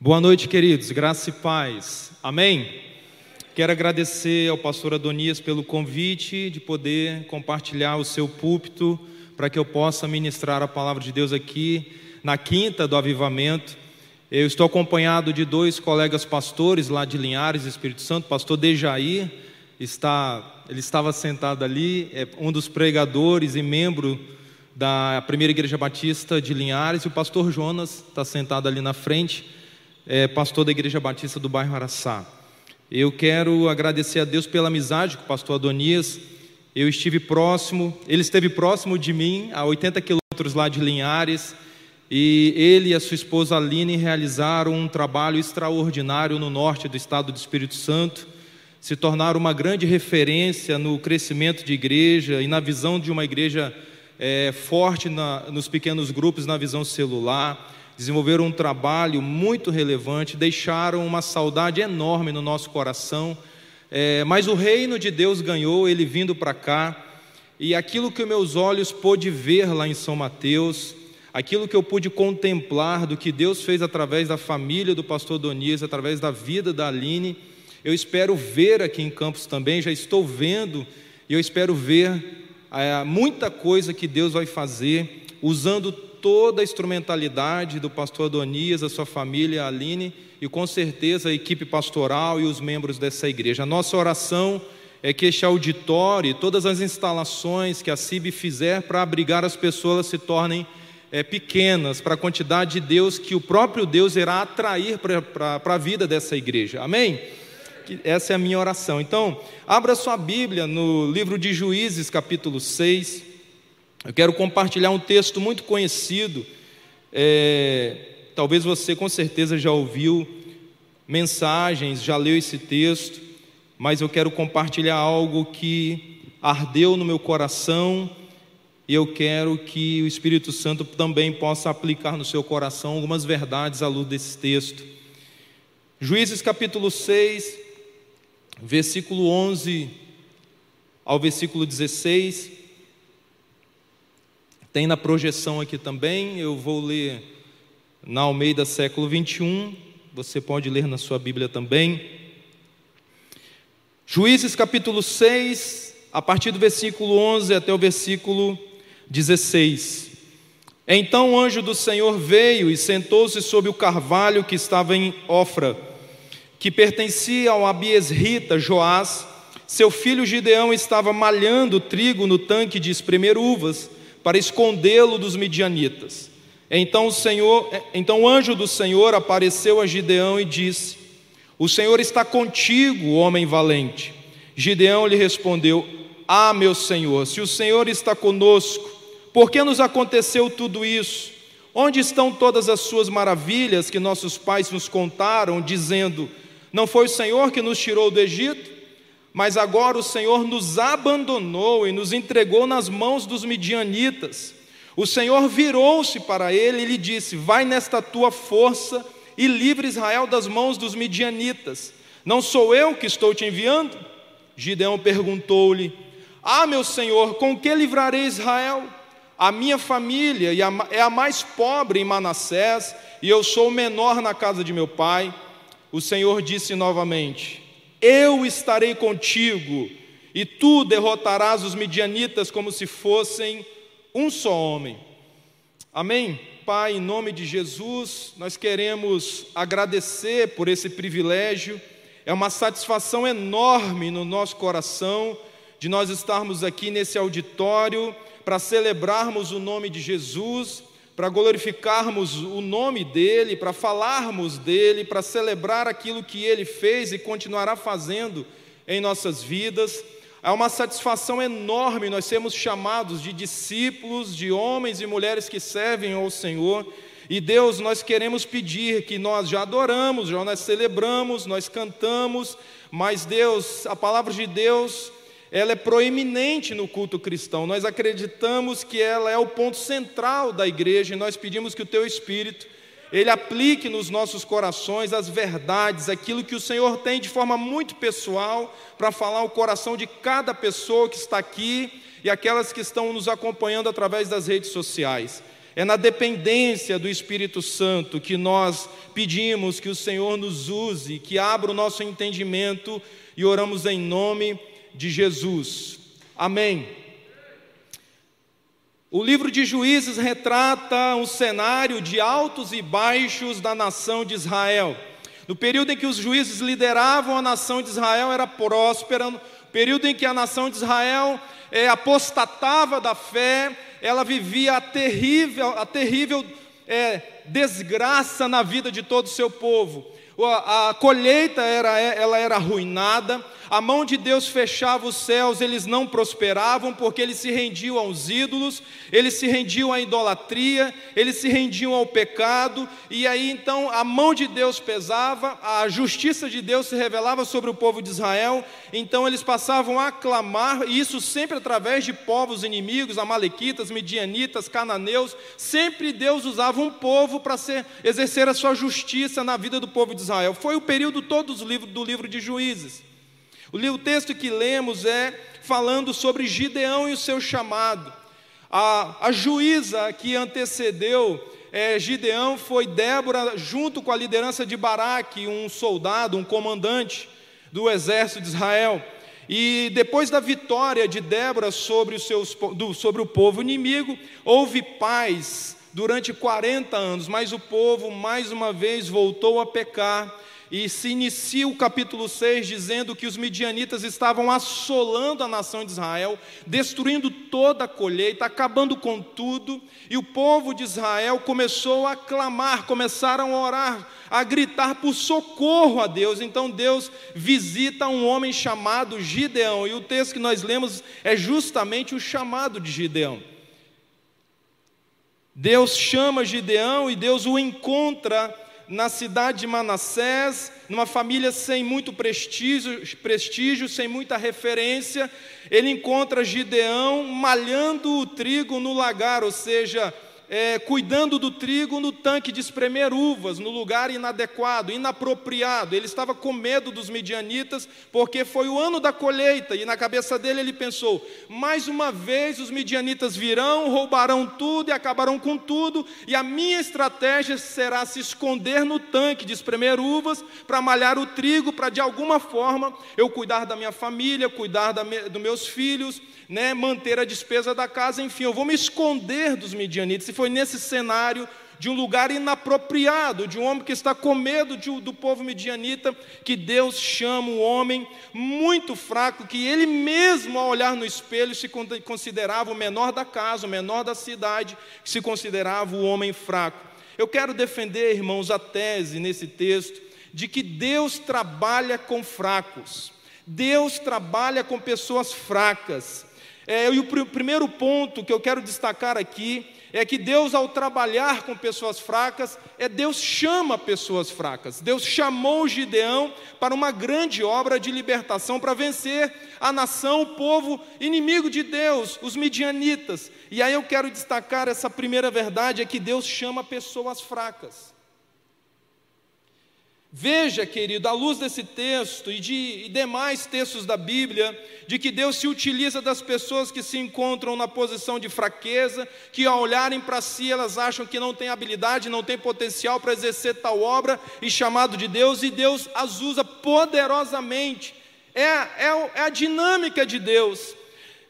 Boa noite, queridos, graça e paz, amém? Quero agradecer ao pastor Adonias pelo convite de poder compartilhar o seu púlpito para que eu possa ministrar a palavra de Deus aqui na quinta do avivamento. Eu estou acompanhado de dois colegas pastores lá de Linhares, Espírito Santo, pastor Dejair, está, ele estava sentado ali, é um dos pregadores e membro da primeira igreja batista de Linhares, e o pastor Jonas está sentado ali na frente é, pastor da Igreja Batista do bairro Araçá. Eu quero agradecer a Deus pela amizade com o pastor Adonias. Eu estive próximo, ele esteve próximo de mim, a 80 quilômetros lá de Linhares, e ele e a sua esposa Aline realizaram um trabalho extraordinário no norte do estado do Espírito Santo, se tornaram uma grande referência no crescimento de igreja e na visão de uma igreja é, forte na, nos pequenos grupos, na visão celular desenvolveram um trabalho muito relevante, deixaram uma saudade enorme no nosso coração. É, mas o reino de Deus ganhou, ele vindo para cá, e aquilo que meus olhos pôde ver lá em São Mateus, aquilo que eu pude contemplar do que Deus fez através da família do pastor Donias, através da vida da Aline, eu espero ver aqui em Campos também, já estou vendo, e eu espero ver é, muita coisa que Deus vai fazer, usando toda a instrumentalidade do pastor Adonias, a sua família, a Aline, e com certeza a equipe pastoral e os membros dessa igreja. A nossa oração é que este auditório e todas as instalações que a CIB fizer para abrigar as pessoas se tornem é, pequenas para a quantidade de Deus que o próprio Deus irá atrair para a vida dessa igreja. Amém? Essa é a minha oração. Então, abra sua Bíblia no livro de Juízes, capítulo 6. Eu quero compartilhar um texto muito conhecido. É, talvez você com certeza já ouviu mensagens, já leu esse texto, mas eu quero compartilhar algo que ardeu no meu coração e eu quero que o Espírito Santo também possa aplicar no seu coração algumas verdades à luz desse texto. Juízes capítulo 6, versículo 11 ao versículo 16. Tem na projeção aqui também, eu vou ler na Almeida século 21, você pode ler na sua Bíblia também. Juízes capítulo 6, a partir do versículo 11 até o versículo 16. Então o anjo do Senhor veio e sentou-se sobre o carvalho que estava em Ofra, que pertencia ao Abiesrita Joás. Seu filho Gideão estava malhando trigo no tanque de espremer uvas para escondê-lo dos midianitas. Então o Senhor, então o anjo do Senhor apareceu a Gideão e disse: O Senhor está contigo, homem valente. Gideão lhe respondeu: Ah, meu Senhor, se o Senhor está conosco, por que nos aconteceu tudo isso? Onde estão todas as suas maravilhas que nossos pais nos contaram, dizendo: Não foi o Senhor que nos tirou do Egito? Mas agora o Senhor nos abandonou e nos entregou nas mãos dos midianitas. O Senhor virou-se para ele e lhe disse: Vai nesta tua força e livre Israel das mãos dos midianitas. Não sou eu que estou te enviando? Gideão perguntou-lhe: Ah, meu senhor, com que livrarei Israel? A minha família é a mais pobre em Manassés, e eu sou o menor na casa de meu pai. O Senhor disse novamente: eu estarei contigo, e tu derrotarás os midianitas como se fossem um só homem. Amém? Pai, em nome de Jesus, nós queremos agradecer por esse privilégio. É uma satisfação enorme no nosso coração de nós estarmos aqui nesse auditório para celebrarmos o nome de Jesus para glorificarmos o nome dEle, para falarmos dEle, para celebrar aquilo que Ele fez e continuará fazendo em nossas vidas. É uma satisfação enorme nós sermos chamados de discípulos, de homens e mulheres que servem ao Senhor. E Deus, nós queremos pedir que nós já adoramos, já nós celebramos, nós cantamos, mas Deus, a palavra de Deus ela é proeminente no culto cristão. Nós acreditamos que ela é o ponto central da igreja e nós pedimos que o teu espírito ele aplique nos nossos corações as verdades, aquilo que o Senhor tem de forma muito pessoal para falar o coração de cada pessoa que está aqui e aquelas que estão nos acompanhando através das redes sociais. É na dependência do Espírito Santo que nós pedimos que o Senhor nos use, que abra o nosso entendimento e oramos em nome de Jesus. Amém. O livro de Juízes retrata um cenário de altos e baixos da nação de Israel. No período em que os juízes lideravam a nação de Israel era próspera, no período em que a nação de Israel é, apostatava da fé, ela vivia a terrível, a terrível é, desgraça na vida de todo o seu povo. A, a colheita era, ela era arruinada, a mão de Deus fechava os céus, eles não prosperavam, porque eles se rendiam aos ídolos, eles se rendiam à idolatria, eles se rendiam ao pecado, e aí então a mão de Deus pesava, a justiça de Deus se revelava sobre o povo de Israel, então eles passavam a clamar, e isso sempre através de povos inimigos, amalequitas, midianitas, cananeus, sempre Deus usava um povo para exercer a sua justiça na vida do povo de Israel. Foi o período todo do livro de Juízes. O texto que lemos é falando sobre Gideão e o seu chamado. A, a juíza que antecedeu é, Gideão foi Débora, junto com a liderança de Baraque, um soldado, um comandante do exército de Israel. E depois da vitória de Débora sobre, os seus, do, sobre o povo inimigo, houve paz durante 40 anos, mas o povo mais uma vez voltou a pecar e se inicia o capítulo 6 dizendo que os midianitas estavam assolando a nação de Israel, destruindo toda a colheita, acabando com tudo, e o povo de Israel começou a clamar, começaram a orar, a gritar por socorro a Deus. Então Deus visita um homem chamado Gideão, e o texto que nós lemos é justamente o chamado de Gideão. Deus chama Gideão e Deus o encontra na cidade de Manassés, numa família sem muito prestígio, prestígio, sem muita referência, ele encontra Gideão malhando o trigo no lagar, ou seja, é, cuidando do trigo no tanque de espremer uvas, no lugar inadequado, inapropriado. Ele estava com medo dos midianitas, porque foi o ano da colheita, e na cabeça dele ele pensou: mais uma vez os midianitas virão, roubarão tudo e acabarão com tudo, e a minha estratégia será se esconder no tanque de espremer uvas, para malhar o trigo, para de alguma forma eu cuidar da minha família, cuidar da, dos meus filhos né, manter a despesa da casa, enfim, eu vou me esconder dos midianitas. Foi nesse cenário de um lugar inapropriado, de um homem que está com medo de, do povo midianita, que Deus chama um homem muito fraco, que ele mesmo, ao olhar no espelho, se considerava o menor da casa, o menor da cidade, que se considerava o homem fraco. Eu quero defender, irmãos, a tese nesse texto de que Deus trabalha com fracos. Deus trabalha com pessoas fracas. É, e o pr primeiro ponto que eu quero destacar aqui é que Deus, ao trabalhar com pessoas fracas, é Deus chama pessoas fracas. Deus chamou Gideão para uma grande obra de libertação para vencer a nação, o povo inimigo de Deus, os midianitas. E aí eu quero destacar essa primeira verdade: é que Deus chama pessoas fracas. Veja, querido, à luz desse texto e de e demais textos da Bíblia, de que Deus se utiliza das pessoas que se encontram na posição de fraqueza, que ao olharem para si elas acham que não têm habilidade, não têm potencial para exercer tal obra e chamado de Deus, e Deus as usa poderosamente. É, é, é a dinâmica de Deus.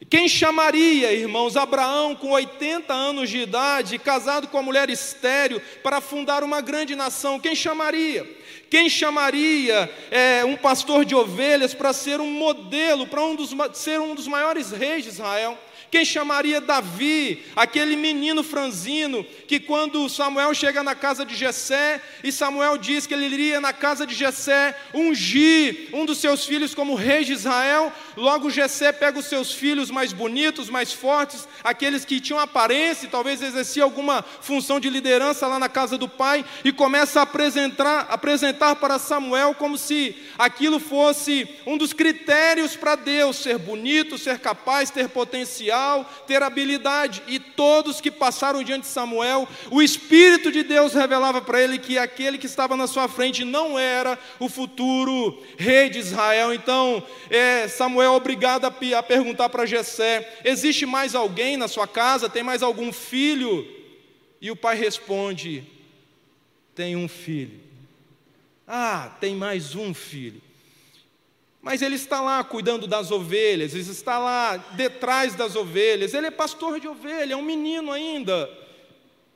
Quem chamaria, irmãos, Abraão com 80 anos de idade, casado com a mulher estéreo, para fundar uma grande nação? Quem chamaria? Quem chamaria é, um pastor de ovelhas para ser um modelo, para um ser um dos maiores reis de Israel? Quem chamaria Davi, aquele menino franzino, que quando Samuel chega na casa de Jessé, e Samuel diz que ele iria na casa de Jessé ungir um dos seus filhos como rei de Israel, logo Jessé pega os seus filhos mais bonitos, mais fortes, aqueles que tinham aparência talvez exerciam alguma função de liderança lá na casa do pai, e começa a apresentar, apresentar para Samuel como se aquilo fosse um dos critérios para Deus, ser bonito, ser capaz, ter potencial, ter habilidade. E todos que passaram diante de Samuel, o Espírito de Deus revelava para ele que aquele que estava na sua frente não era o futuro rei de Israel. Então, é, Samuel é obrigado a, a perguntar para Jessé: existe mais alguém na sua casa? Tem mais algum filho? E o pai responde: Tem um filho. Ah, tem mais um filho. Mas ele está lá cuidando das ovelhas, ele está lá detrás das ovelhas, ele é pastor de ovelha, é um menino ainda.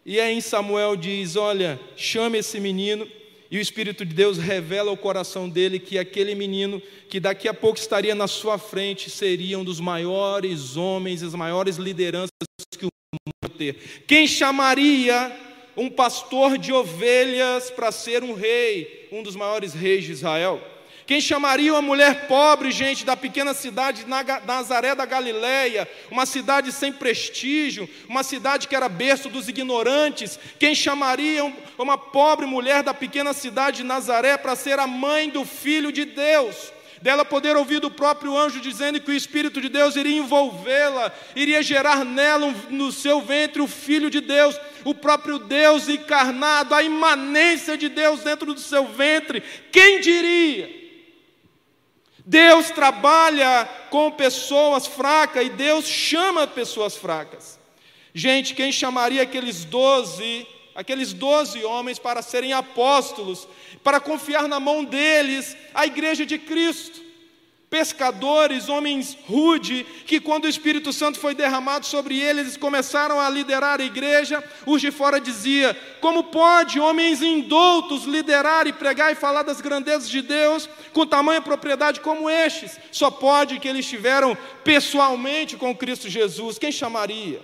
E aí Samuel diz: Olha, chame esse menino, e o Espírito de Deus revela ao coração dele que aquele menino, que daqui a pouco estaria na sua frente, seria um dos maiores homens, as maiores lideranças que o mundo ter. Quem chamaria um pastor de ovelhas para ser um rei, um dos maiores reis de Israel? Quem chamaria uma mulher pobre, gente, da pequena cidade de Nazaré da Galileia, uma cidade sem prestígio, uma cidade que era berço dos ignorantes, quem chamaria uma pobre mulher da pequena cidade de Nazaré para ser a mãe do filho de Deus? dela poder ouvir do próprio anjo dizendo que o Espírito de Deus iria envolvê-la, iria gerar nela, no seu ventre, o Filho de Deus, o próprio Deus encarnado, a imanência de Deus dentro do seu ventre. Quem diria? Deus trabalha com pessoas fracas e Deus chama pessoas fracas. Gente, quem chamaria aqueles doze, aqueles doze homens para serem apóstolos, para confiar na mão deles a igreja de Cristo? Pescadores, homens rude, que quando o Espírito Santo foi derramado sobre eles, eles começaram a liderar a igreja, os de fora dizia: "Como pode homens indoutos liderar e pregar e falar das grandezas de Deus com tamanha propriedade como estes? Só pode que eles estiveram pessoalmente com Cristo Jesus. Quem chamaria?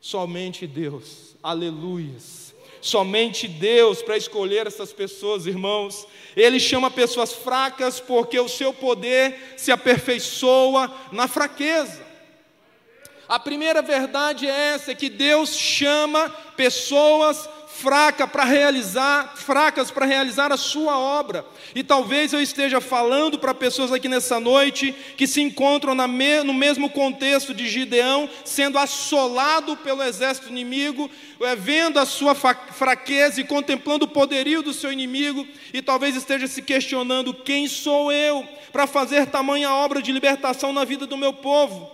Somente Deus. Aleluias. Somente Deus para escolher essas pessoas, irmãos. Ele chama pessoas fracas porque o seu poder se aperfeiçoa na fraqueza. A primeira verdade é essa: é que Deus chama pessoas fraca para realizar, fracas para realizar a sua obra. E talvez eu esteja falando para pessoas aqui nessa noite que se encontram me, no mesmo contexto de Gideão, sendo assolado pelo exército inimigo, é, vendo a sua fraqueza e contemplando o poderio do seu inimigo, e talvez esteja se questionando: quem sou eu para fazer tamanha obra de libertação na vida do meu povo?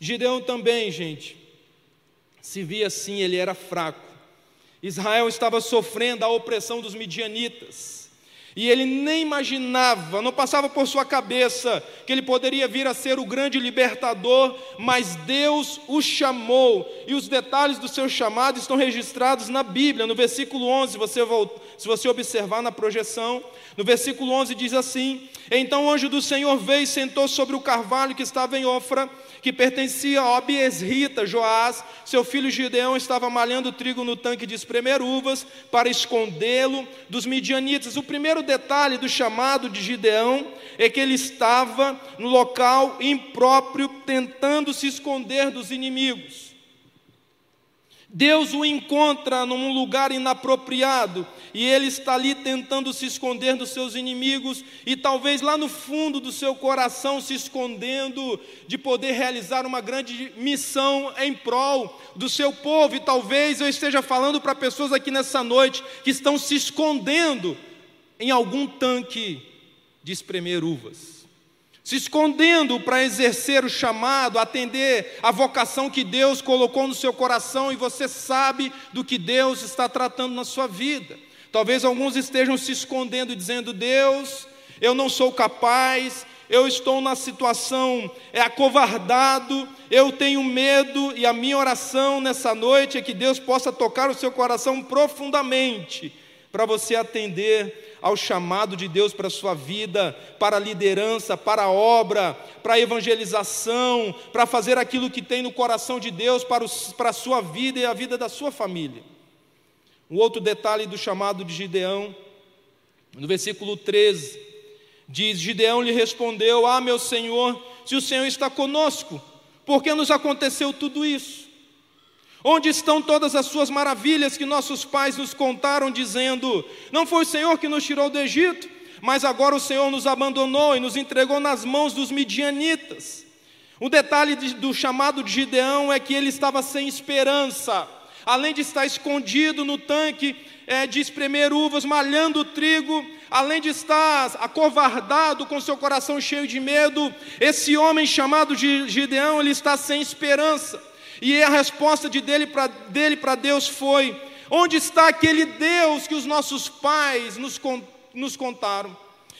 Gideão também, gente, se via assim, ele era fraco. Israel estava sofrendo a opressão dos midianitas. E ele nem imaginava, não passava por sua cabeça que ele poderia vir a ser o grande libertador, mas Deus o chamou. E os detalhes do seu chamado estão registrados na Bíblia, no versículo 11, você se você observar na projeção, no versículo 11 diz assim: Então o anjo do Senhor veio e sentou sobre o carvalho que estava em Ofra que pertencia a Obiesrita, Joás, seu filho Gideão estava malhando trigo no tanque de espremer uvas para escondê-lo dos midianitas. O primeiro detalhe do chamado de Gideão é que ele estava no local impróprio, tentando se esconder dos inimigos. Deus o encontra num lugar inapropriado e ele está ali tentando se esconder dos seus inimigos e talvez lá no fundo do seu coração se escondendo de poder realizar uma grande missão em prol do seu povo. E talvez eu esteja falando para pessoas aqui nessa noite que estão se escondendo em algum tanque de espremer uvas se escondendo para exercer o chamado, atender a vocação que Deus colocou no seu coração e você sabe do que Deus está tratando na sua vida. Talvez alguns estejam se escondendo dizendo: Deus, eu não sou capaz, eu estou na situação é acovardado, eu tenho medo e a minha oração nessa noite é que Deus possa tocar o seu coração profundamente para você atender ao chamado de Deus para a sua vida, para a liderança, para a obra, para a evangelização, para fazer aquilo que tem no coração de Deus para, para a sua vida e a vida da sua família. Um outro detalhe do chamado de Gideão, no versículo 13, diz: Gideão lhe respondeu: Ah, meu senhor, se o Senhor está conosco, por que nos aconteceu tudo isso? Onde estão todas as suas maravilhas que nossos pais nos contaram, dizendo: Não foi o Senhor que nos tirou do Egito, mas agora o Senhor nos abandonou e nos entregou nas mãos dos midianitas. O detalhe do chamado de Gideão é que ele estava sem esperança, além de estar escondido no tanque é, de espremer uvas, malhando o trigo, além de estar acovardado com seu coração cheio de medo, esse homem chamado de Gideão, ele está sem esperança. E a resposta de dele para dele Deus foi: Onde está aquele Deus que os nossos pais nos, nos contaram?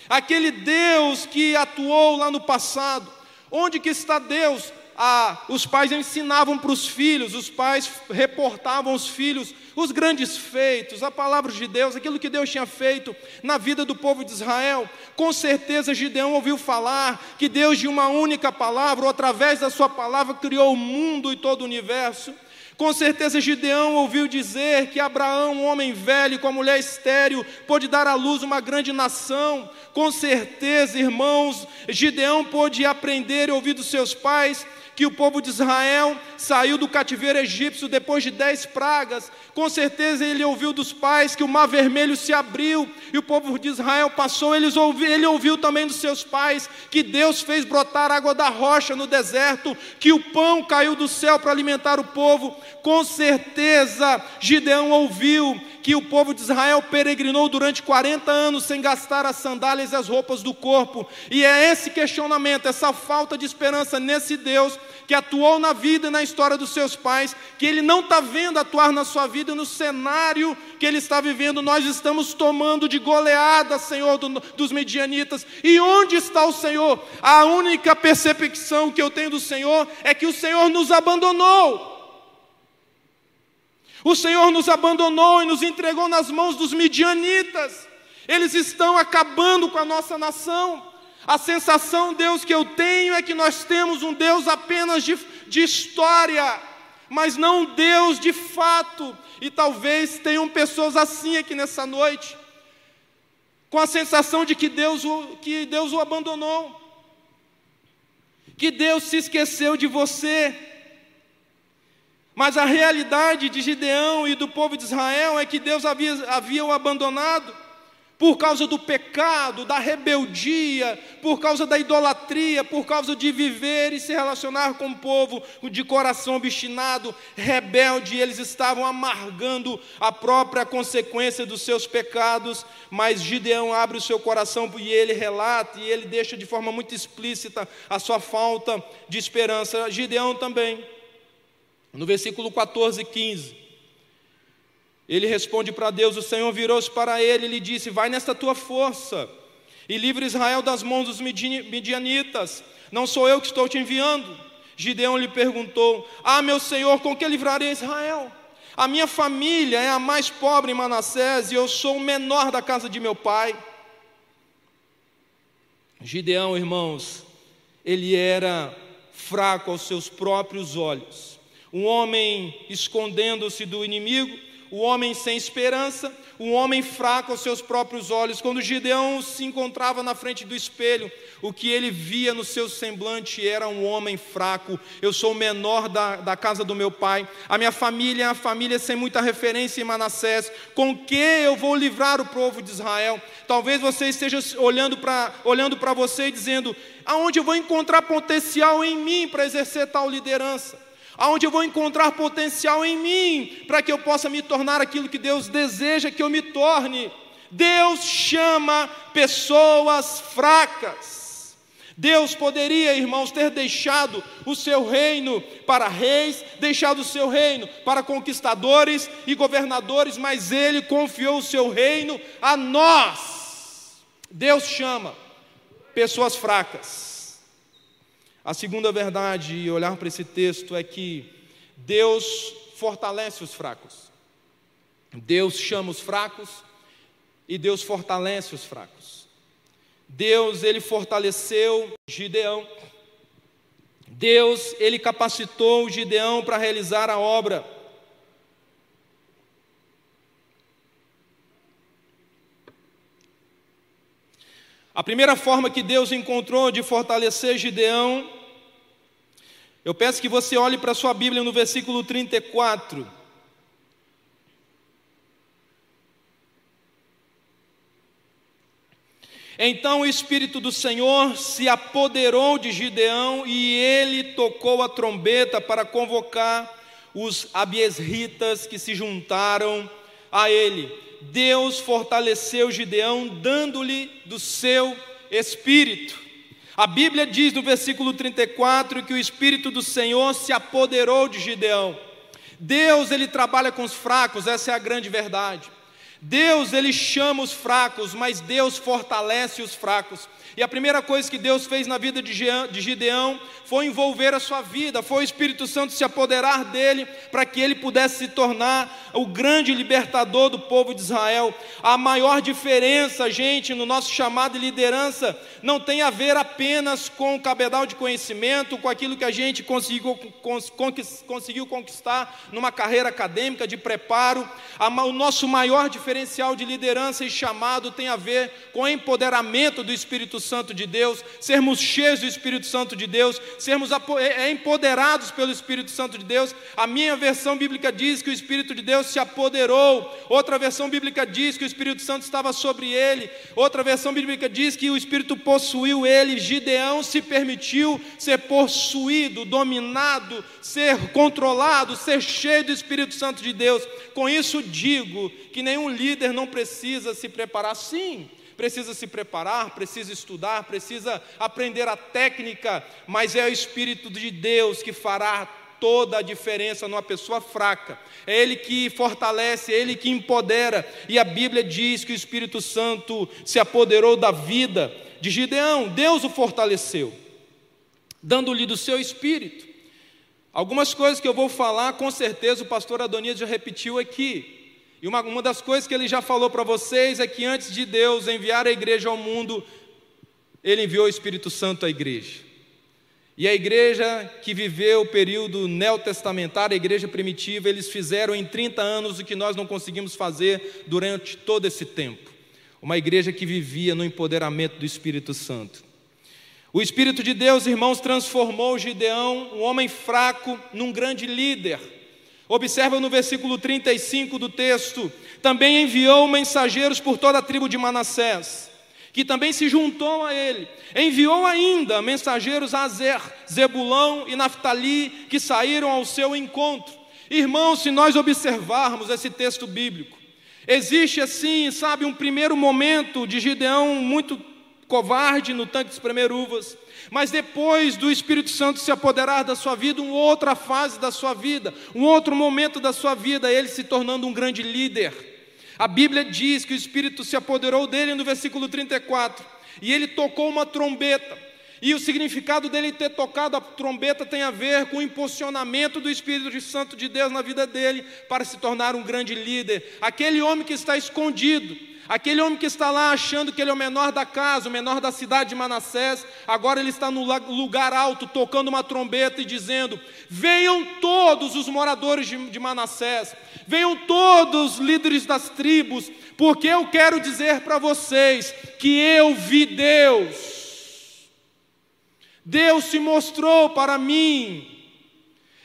Aquele Deus que atuou lá no passado. Onde que está Deus? Ah, os pais ensinavam para os filhos, os pais reportavam os filhos os grandes feitos, a palavra de Deus, aquilo que Deus tinha feito na vida do povo de Israel. Com certeza Gideão ouviu falar que Deus, de uma única palavra, ou através da sua palavra, criou o mundo e todo o universo. Com certeza Gideão ouviu dizer que Abraão, um homem velho com a mulher estéril, pôde dar à luz uma grande nação. Com certeza, irmãos, Gideão pôde aprender e ouvir dos seus pais que o povo de Israel saiu do cativeiro egípcio depois de dez pragas. Com certeza ele ouviu dos pais que o mar vermelho se abriu e o povo de Israel passou. Ele ouviu, também dos seus pais que Deus fez brotar água da rocha no deserto, que o pão caiu do céu para alimentar o povo. Com certeza Gideão ouviu que o povo de Israel peregrinou durante 40 anos sem gastar as sandálias e as roupas do corpo. E é esse questionamento, essa falta de esperança nesse Deus que atuou na vida e na história dos seus pais, que ele não está vendo atuar na sua vida no cenário que ele está vivendo. Nós estamos tomando de goleada, Senhor, do, dos medianitas. E onde está o Senhor? A única percepção que eu tenho do Senhor é que o Senhor nos abandonou. O Senhor nos abandonou e nos entregou nas mãos dos midianitas. Eles estão acabando com a nossa nação. A sensação, Deus, que eu tenho é que nós temos um Deus apenas de, de história, mas não um Deus de fato. E talvez tenham pessoas assim aqui nessa noite, com a sensação de que Deus, que Deus o abandonou, que Deus se esqueceu de você, mas a realidade de Gideão e do povo de Israel é que Deus havia, havia o abandonado por causa do pecado, da rebeldia, por causa da idolatria, por causa de viver e se relacionar com o povo de coração obstinado, rebelde, eles estavam amargando a própria consequência dos seus pecados, mas Gideão abre o seu coração e ele relata e ele deixa de forma muito explícita a sua falta de esperança. Gideão também no versículo 14 e 15, ele responde para Deus: O Senhor virou-se para ele e lhe disse: Vai nesta tua força e livre Israel das mãos dos midianitas. Não sou eu que estou te enviando. Gideão lhe perguntou: Ah, meu senhor, com que livrarei Israel? A minha família é a mais pobre em Manassés e eu sou o menor da casa de meu pai. Gideão, irmãos, ele era fraco aos seus próprios olhos um homem escondendo-se do inimigo, o homem sem esperança, um homem fraco aos seus próprios olhos. Quando Gideão se encontrava na frente do espelho, o que ele via no seu semblante era um homem fraco. Eu sou o menor da, da casa do meu pai, a minha família é uma família sem muita referência em Manassés. Com que eu vou livrar o povo de Israel? Talvez você esteja olhando para olhando você e dizendo: aonde eu vou encontrar potencial em mim para exercer tal liderança? Aonde eu vou encontrar potencial em mim para que eu possa me tornar aquilo que Deus deseja que eu me torne. Deus chama pessoas fracas. Deus poderia, irmãos, ter deixado o seu reino para reis, deixado o seu reino para conquistadores e governadores, mas ele confiou o seu reino a nós. Deus chama pessoas fracas. A segunda verdade, e olhar para esse texto, é que Deus fortalece os fracos. Deus chama os fracos e Deus fortalece os fracos. Deus, ele fortaleceu Gideão. Deus, ele capacitou Gideão para realizar a obra. A primeira forma que Deus encontrou de fortalecer Gideão eu peço que você olhe para a sua Bíblia no versículo 34. Então o Espírito do Senhor se apoderou de Gideão e ele tocou a trombeta para convocar os abiesritas que se juntaram a ele. Deus fortaleceu Gideão, dando-lhe do seu espírito. A Bíblia diz no versículo 34 que o Espírito do Senhor se apoderou de Gideão. Deus, ele trabalha com os fracos, essa é a grande verdade. Deus, ele chama os fracos, mas Deus fortalece os fracos. E a primeira coisa que Deus fez na vida de Gideão foi envolver a sua vida, foi o Espírito Santo se apoderar dele para que ele pudesse se tornar o grande libertador do povo de Israel. A maior diferença, gente, no nosso chamado de liderança não tem a ver apenas com o cabedal de conhecimento, com aquilo que a gente conseguiu, conseguiu conquistar numa carreira acadêmica de preparo. O nosso maior diferencial de liderança e chamado tem a ver com o empoderamento do Espírito Santo de Deus, sermos cheios do Espírito Santo de Deus, sermos é, é empoderados pelo Espírito Santo de Deus. A minha versão bíblica diz que o Espírito de Deus se apoderou, outra versão bíblica diz que o Espírito Santo estava sobre ele, outra versão bíblica diz que o Espírito possuiu ele. Gideão se permitiu ser possuído, dominado, ser controlado, ser cheio do Espírito Santo de Deus. Com isso digo que nenhum líder não precisa se preparar sim precisa se preparar, precisa estudar, precisa aprender a técnica, mas é o Espírito de Deus que fará toda a diferença numa pessoa fraca. É Ele que fortalece, é Ele que empodera. E a Bíblia diz que o Espírito Santo se apoderou da vida de Gideão, Deus o fortaleceu, dando-lhe do seu espírito. Algumas coisas que eu vou falar, com certeza o pastor Adonias já repetiu aqui. E uma, uma das coisas que ele já falou para vocês é que antes de Deus enviar a igreja ao mundo, ele enviou o Espírito Santo à igreja. E a igreja que viveu o período neotestamentário, a igreja primitiva, eles fizeram em 30 anos o que nós não conseguimos fazer durante todo esse tempo. Uma igreja que vivia no empoderamento do Espírito Santo. O Espírito de Deus, irmãos, transformou Gideão, um homem fraco, num grande líder. Observa no versículo 35 do texto: também enviou mensageiros por toda a tribo de Manassés, que também se juntou a ele. Enviou ainda mensageiros a Azer, Zebulão e Naftali, que saíram ao seu encontro. Irmãos, se nós observarmos esse texto bíblico, existe assim, sabe, um primeiro momento de Gideão muito covarde no tanque de espremer uvas. Mas depois do Espírito Santo se apoderar da sua vida, uma outra fase da sua vida, um outro momento da sua vida, ele se tornando um grande líder. A Bíblia diz que o Espírito se apoderou dele no versículo 34, e ele tocou uma trombeta. E o significado dele ter tocado a trombeta tem a ver com o impulsionamento do Espírito Santo de Deus na vida dele para se tornar um grande líder. Aquele homem que está escondido, Aquele homem que está lá achando que ele é o menor da casa, o menor da cidade de Manassés, agora ele está no lugar alto, tocando uma trombeta e dizendo: Venham todos os moradores de Manassés, venham todos os líderes das tribos, porque eu quero dizer para vocês que eu vi Deus. Deus se mostrou para mim,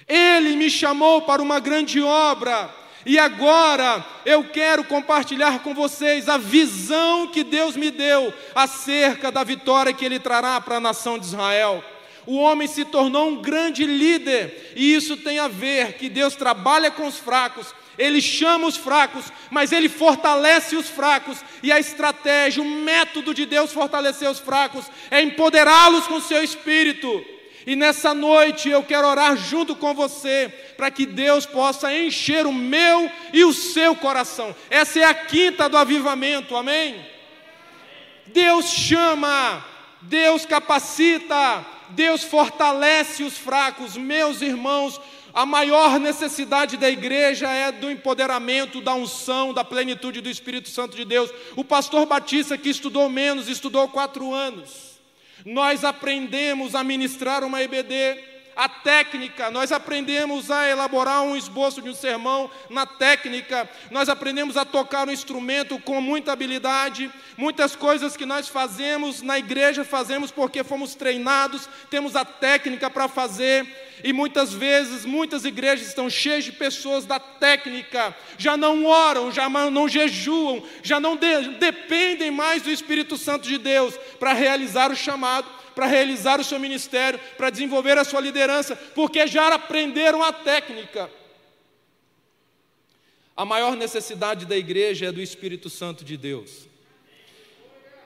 Ele me chamou para uma grande obra. E agora eu quero compartilhar com vocês a visão que Deus me deu acerca da vitória que Ele trará para a nação de Israel. O homem se tornou um grande líder, e isso tem a ver que Deus trabalha com os fracos, Ele chama os fracos, mas Ele fortalece os fracos, e a estratégia, o método de Deus fortalecer os fracos é empoderá-los com o seu espírito. E nessa noite eu quero orar junto com você, para que Deus possa encher o meu e o seu coração. Essa é a quinta do avivamento, amém? Deus chama, Deus capacita, Deus fortalece os fracos, meus irmãos. A maior necessidade da igreja é do empoderamento, da unção, da plenitude do Espírito Santo de Deus. O pastor Batista, que estudou menos, estudou quatro anos. Nós aprendemos a ministrar uma EBD, a técnica, nós aprendemos a elaborar um esboço de um sermão na técnica, nós aprendemos a tocar um instrumento com muita habilidade. Muitas coisas que nós fazemos na igreja fazemos porque fomos treinados, temos a técnica para fazer. E muitas vezes, muitas igrejas estão cheias de pessoas da técnica, já não oram, já não jejuam, já não de, dependem mais do Espírito Santo de Deus para realizar o chamado, para realizar o seu ministério, para desenvolver a sua liderança, porque já aprenderam a técnica. A maior necessidade da igreja é do Espírito Santo de Deus.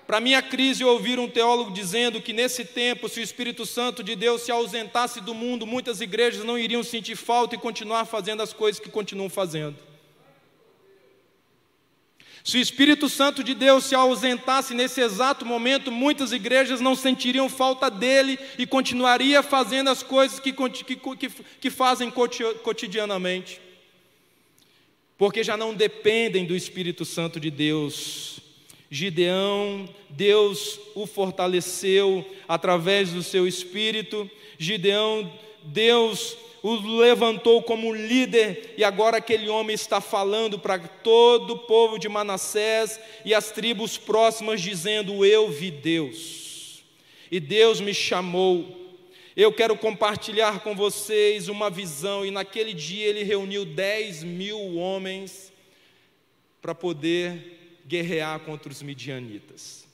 Para minha crise, ouvir um teólogo dizendo que nesse tempo, se o Espírito Santo de Deus se ausentasse do mundo, muitas igrejas não iriam sentir falta e continuar fazendo as coisas que continuam fazendo. Se o Espírito Santo de Deus se ausentasse nesse exato momento, muitas igrejas não sentiriam falta dele e continuaria fazendo as coisas que, que, que, que fazem cotidianamente, porque já não dependem do Espírito Santo de Deus. Gideão, Deus o fortaleceu através do seu espírito. Gideão, Deus o levantou como líder, e agora aquele homem está falando para todo o povo de Manassés e as tribos próximas, dizendo: Eu vi Deus, e Deus me chamou. Eu quero compartilhar com vocês uma visão, e naquele dia ele reuniu 10 mil homens para poder guerrear contra os midianitas.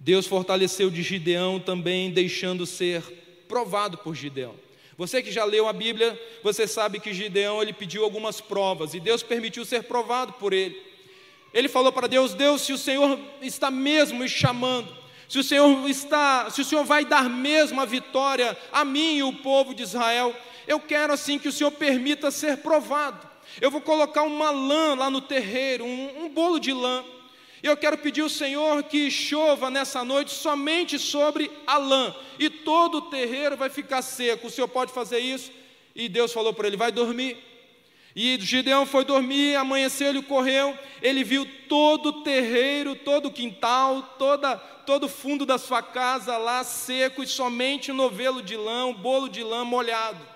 Deus fortaleceu de Gideão também, deixando ser provado por Gideão. Você que já leu a Bíblia, você sabe que Gideão ele pediu algumas provas e Deus permitiu ser provado por ele. Ele falou para Deus: Deus, se o Senhor está mesmo me chamando, se o Senhor está, se o Senhor vai dar mesmo a vitória a mim e o povo de Israel, eu quero assim que o Senhor permita ser provado. Eu vou colocar uma lã lá no terreiro, um, um bolo de lã. Eu quero pedir ao Senhor que chova nessa noite somente sobre a lã, e todo o terreiro vai ficar seco. O Senhor pode fazer isso? E Deus falou para ele: vai dormir. E Gideão foi dormir, amanheceu, ele correu, ele viu todo o terreiro, todo o quintal, toda, todo o fundo da sua casa lá seco e somente o novelo de lã, o bolo de lã molhado.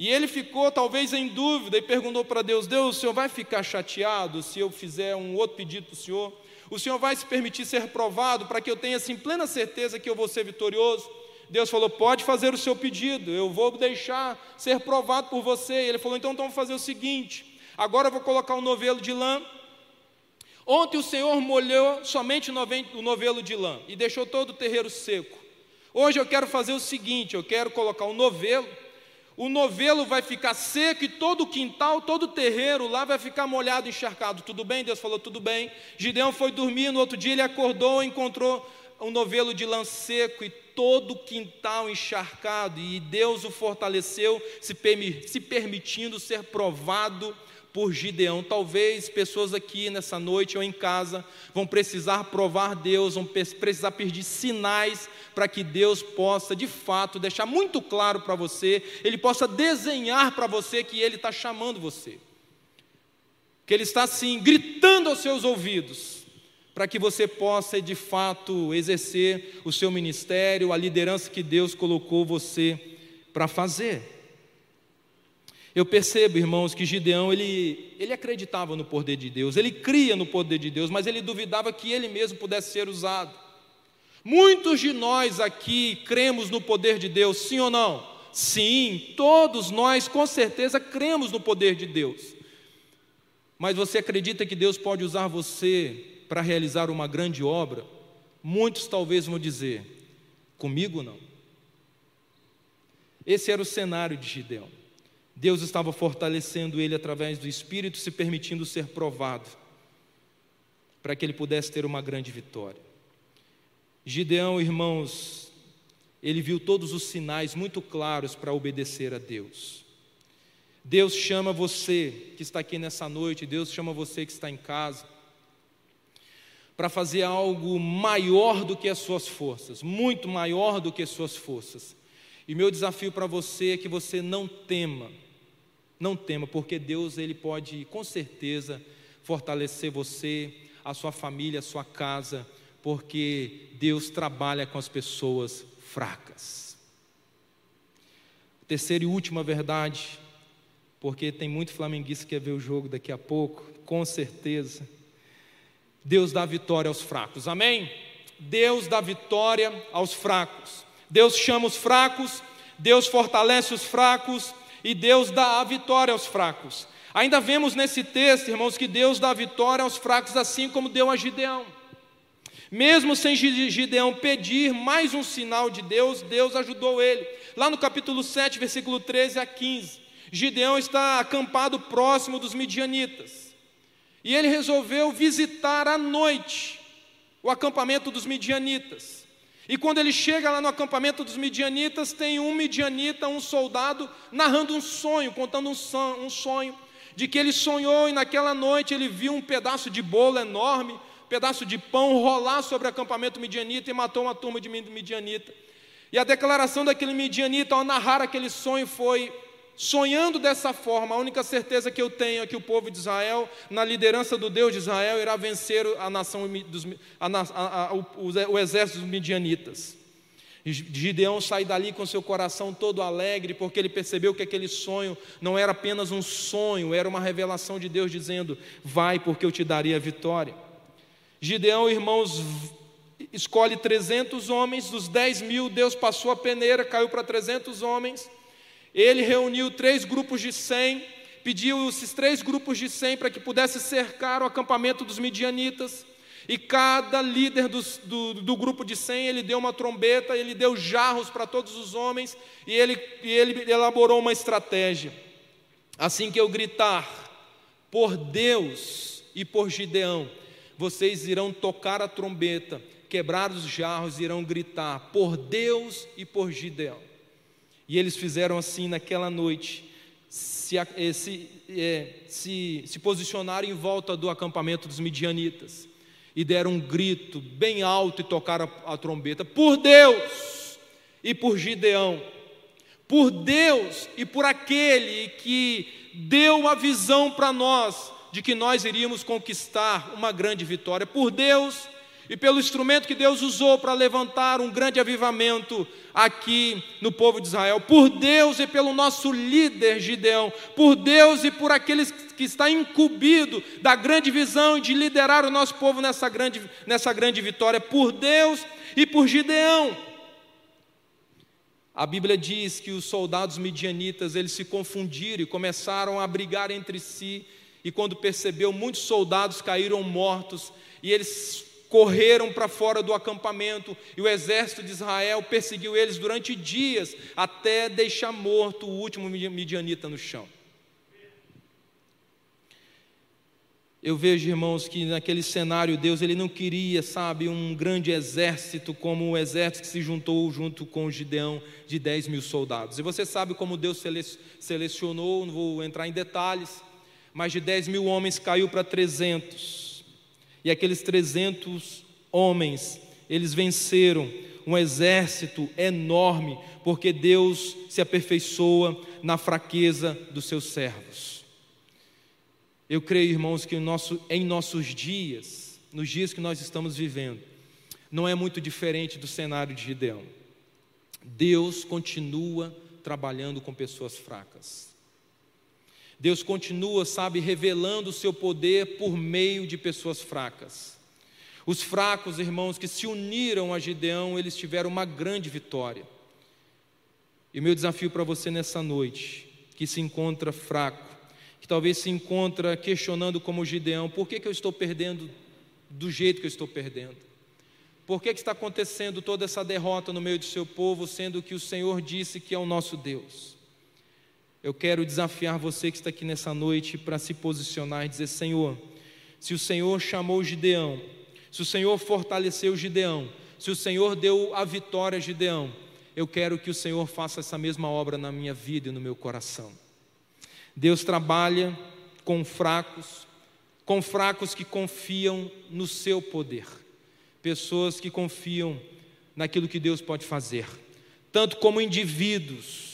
E ele ficou talvez em dúvida e perguntou para Deus: Deus, o senhor vai ficar chateado se eu fizer um outro pedido para o senhor? O senhor vai se permitir ser provado para que eu tenha assim plena certeza que eu vou ser vitorioso? Deus falou: pode fazer o seu pedido, eu vou deixar ser provado por você. E ele falou: então, então vamos fazer o seguinte: agora eu vou colocar um novelo de lã. Ontem o Senhor molhou somente o novelo de lã e deixou todo o terreiro seco. Hoje eu quero fazer o seguinte: eu quero colocar um novelo o novelo vai ficar seco e todo o quintal, todo o terreiro lá vai ficar molhado, encharcado. Tudo bem? Deus falou, tudo bem. Gideão foi dormir, no outro dia ele acordou, encontrou um novelo de lã seco e todo o quintal encharcado. E Deus o fortaleceu, se, permitindo ser provado por Gideão. Talvez pessoas aqui nessa noite ou em casa vão precisar provar Deus, vão precisar pedir sinais para que Deus possa de fato deixar muito claro para você, Ele possa desenhar para você que Ele está chamando você, que Ele está assim gritando aos seus ouvidos, para que você possa de fato exercer o seu ministério, a liderança que Deus colocou você para fazer. Eu percebo, irmãos, que Gideão ele, ele acreditava no poder de Deus, ele cria no poder de Deus, mas ele duvidava que ele mesmo pudesse ser usado. Muitos de nós aqui cremos no poder de Deus, sim ou não? Sim, todos nós com certeza cremos no poder de Deus. Mas você acredita que Deus pode usar você para realizar uma grande obra? Muitos talvez vão dizer: comigo não. Esse era o cenário de Gideão. Deus estava fortalecendo ele através do Espírito, se permitindo ser provado, para que ele pudesse ter uma grande vitória. Gideão, irmãos, ele viu todos os sinais muito claros para obedecer a Deus. Deus chama você que está aqui nessa noite, Deus chama você que está em casa, para fazer algo maior do que as suas forças, muito maior do que as suas forças. E meu desafio para você é que você não tema, não tema, porque Deus ele pode com certeza fortalecer você, a sua família, a sua casa, porque Deus trabalha com as pessoas fracas. Terceira e última verdade, porque tem muito flamenguista que quer ver o jogo daqui a pouco, com certeza. Deus dá vitória aos fracos, amém? Deus dá vitória aos fracos. Deus chama os fracos, Deus fortalece os fracos, e Deus dá a vitória aos fracos. Ainda vemos nesse texto, irmãos, que Deus dá a vitória aos fracos, assim como deu a Gideão. Mesmo sem Gideão pedir mais um sinal de Deus, Deus ajudou ele. Lá no capítulo 7, versículo 13 a 15, Gideão está acampado próximo dos midianitas. E ele resolveu visitar à noite o acampamento dos midianitas. E quando ele chega lá no acampamento dos midianitas, tem um midianita, um soldado, narrando um sonho, contando um sonho, de que ele sonhou e naquela noite ele viu um pedaço de bolo enorme, um pedaço de pão rolar sobre o acampamento midianita e matou uma turma de midianita. E a declaração daquele midianita ao narrar aquele sonho foi: Sonhando dessa forma, a única certeza que eu tenho é que o povo de Israel, na liderança do Deus de Israel, irá vencer a nação dos, a, a, o, o exército dos midianitas. Gideão sai dali com seu coração todo alegre, porque ele percebeu que aquele sonho não era apenas um sonho, era uma revelação de Deus dizendo: Vai, porque eu te darei a vitória. Gideão, irmãos, escolhe 300 homens, dos 10 mil, Deus passou a peneira, caiu para 300 homens. Ele reuniu três grupos de cem, pediu esses três grupos de cem para que pudesse cercar o acampamento dos midianitas. E cada líder do, do, do, grupo de cem, ele deu uma trombeta, ele deu jarros para todos os homens, e ele, e ele elaborou uma estratégia. Assim que eu gritar, por Deus e por Gideão, vocês irão tocar a trombeta, quebrar os jarros, irão gritar, por Deus e por Gideão. E eles fizeram assim naquela noite, se, eh, se, é, se, se posicionaram em volta do acampamento dos midianitas. E deram um grito bem alto e tocaram a, a trombeta: por Deus e por Gideão, por Deus e por aquele que deu a visão para nós de que nós iríamos conquistar uma grande vitória, por Deus e pelo instrumento que Deus usou para levantar um grande avivamento aqui no povo de Israel, por Deus e pelo nosso líder Gideão, por Deus e por aqueles que está incumbido da grande visão de liderar o nosso povo nessa grande, nessa grande vitória, por Deus e por Gideão. A Bíblia diz que os soldados midianitas eles se confundiram e começaram a brigar entre si, e quando percebeu, muitos soldados caíram mortos, e eles correram para fora do acampamento e o exército de Israel perseguiu eles durante dias até deixar morto o último midianita no chão. Eu vejo, irmãos, que naquele cenário Deus ele não queria, sabe, um grande exército como o exército que se juntou junto com Gideão de 10 mil soldados. E você sabe como Deus selecionou, não vou entrar em detalhes, mas de 10 mil homens caiu para 300. E aqueles 300 homens, eles venceram um exército enorme, porque Deus se aperfeiçoa na fraqueza dos seus servos. Eu creio, irmãos, que em nossos dias, nos dias que nós estamos vivendo, não é muito diferente do cenário de Gideão. Deus continua trabalhando com pessoas fracas. Deus continua, sabe, revelando o seu poder por meio de pessoas fracas. Os fracos, irmãos, que se uniram a Gideão, eles tiveram uma grande vitória. E o meu desafio para você nessa noite, que se encontra fraco, que talvez se encontra questionando como Gideão, por que, que eu estou perdendo do jeito que eu estou perdendo? Por que, que está acontecendo toda essa derrota no meio do seu povo, sendo que o Senhor disse que é o nosso Deus? Eu quero desafiar você que está aqui nessa noite para se posicionar e dizer: Senhor, se o Senhor chamou Gideão, se o Senhor fortaleceu Gideão, se o Senhor deu a vitória a Gideão, eu quero que o Senhor faça essa mesma obra na minha vida e no meu coração. Deus trabalha com fracos, com fracos que confiam no seu poder, pessoas que confiam naquilo que Deus pode fazer, tanto como indivíduos,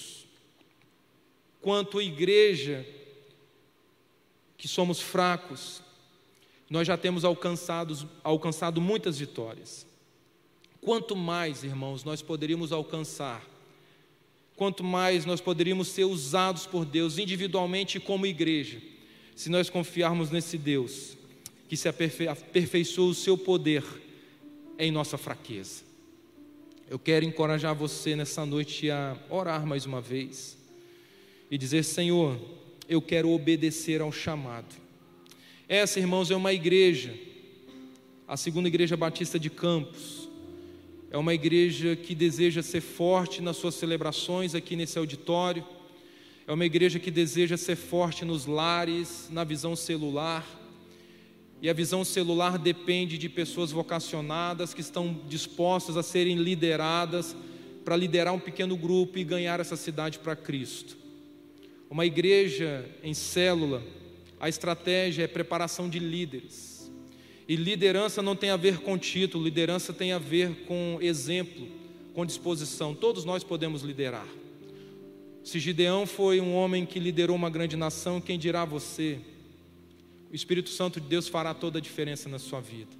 quanto igreja, que somos fracos, nós já temos alcançado, alcançado muitas vitórias. Quanto mais, irmãos, nós poderíamos alcançar, quanto mais nós poderíamos ser usados por Deus individualmente como igreja, se nós confiarmos nesse Deus que se aperfei aperfeiçoa o seu poder em nossa fraqueza. Eu quero encorajar você nessa noite a orar mais uma vez e dizer: Senhor, eu quero obedecer ao chamado. Essa, irmãos, é uma igreja, a segunda igreja batista de Campos. É uma igreja que deseja ser forte nas suas celebrações aqui nesse auditório. É uma igreja que deseja ser forte nos lares, na visão celular. E a visão celular depende de pessoas vocacionadas que estão dispostas a serem lideradas para liderar um pequeno grupo e ganhar essa cidade para Cristo. Uma igreja em célula, a estratégia é preparação de líderes. E liderança não tem a ver com título, liderança tem a ver com exemplo, com disposição. Todos nós podemos liderar. Se Gideão foi um homem que liderou uma grande nação, quem dirá você? O Espírito Santo de Deus fará toda a diferença na sua vida.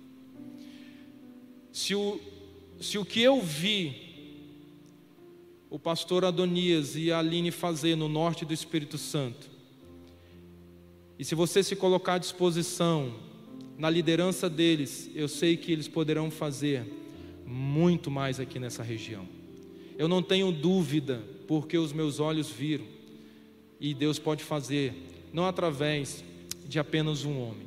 Se o, se o que eu vi o pastor Adonias e a Aline fazer no norte do Espírito Santo, e se você se colocar à disposição na liderança deles, eu sei que eles poderão fazer muito mais aqui nessa região. Eu não tenho dúvida, porque os meus olhos viram, e Deus pode fazer, não através de apenas um homem.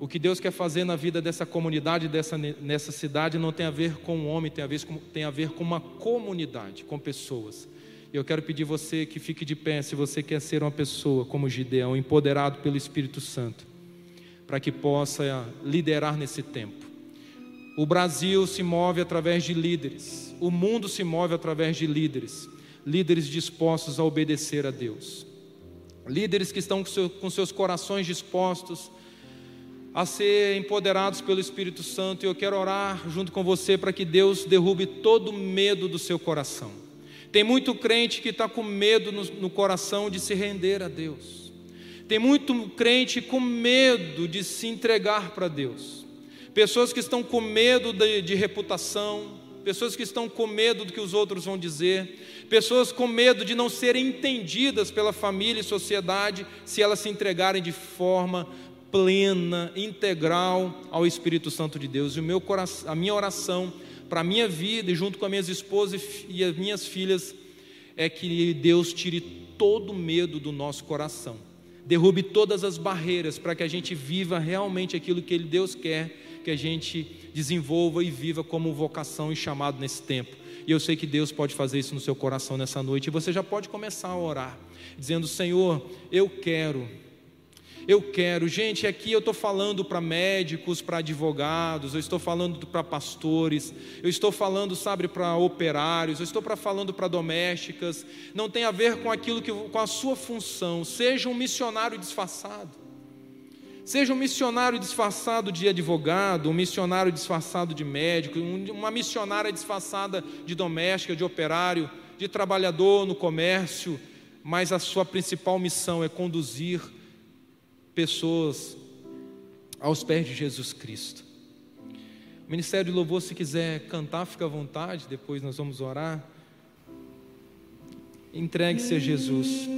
O que Deus quer fazer na vida dessa comunidade, dessa, nessa cidade, não tem a ver com um homem, tem a, ver com, tem a ver com uma comunidade, com pessoas. Eu quero pedir você que fique de pé, se você quer ser uma pessoa como Gideão, empoderado pelo Espírito Santo, para que possa liderar nesse tempo. O Brasil se move através de líderes, o mundo se move através de líderes, líderes dispostos a obedecer a Deus líderes que estão com, seu, com seus corações dispostos a ser empoderados pelo Espírito Santo, e eu quero orar junto com você para que Deus derrube todo medo do seu coração. Tem muito crente que está com medo no, no coração de se render a Deus, tem muito crente com medo de se entregar para Deus, pessoas que estão com medo de, de reputação, pessoas que estão com medo do que os outros vão dizer, pessoas com medo de não serem entendidas pela família e sociedade se elas se entregarem de forma plena, integral ao Espírito Santo de Deus. E o meu coração, a minha oração para a minha vida e junto com as minhas esposas e as minhas filhas é que Deus tire todo medo do nosso coração. Derrube todas as barreiras para que a gente viva realmente aquilo que Deus quer que a gente desenvolva e viva como vocação e chamado nesse tempo. E eu sei que Deus pode fazer isso no seu coração nessa noite. E você já pode começar a orar, dizendo: Senhor, eu quero. Eu quero, gente, aqui eu estou falando para médicos, para advogados, eu estou falando para pastores, eu estou falando, sabe, para operários, eu estou para falando para domésticas. Não tem a ver com aquilo que, com a sua função. Seja um missionário disfarçado. Seja um missionário disfarçado de advogado, um missionário disfarçado de médico, uma missionária disfarçada de doméstica, de operário, de trabalhador no comércio, mas a sua principal missão é conduzir pessoas aos pés de Jesus Cristo. O Ministério de Louvor, se quiser cantar, fica à vontade, depois nós vamos orar. Entregue-se a Jesus.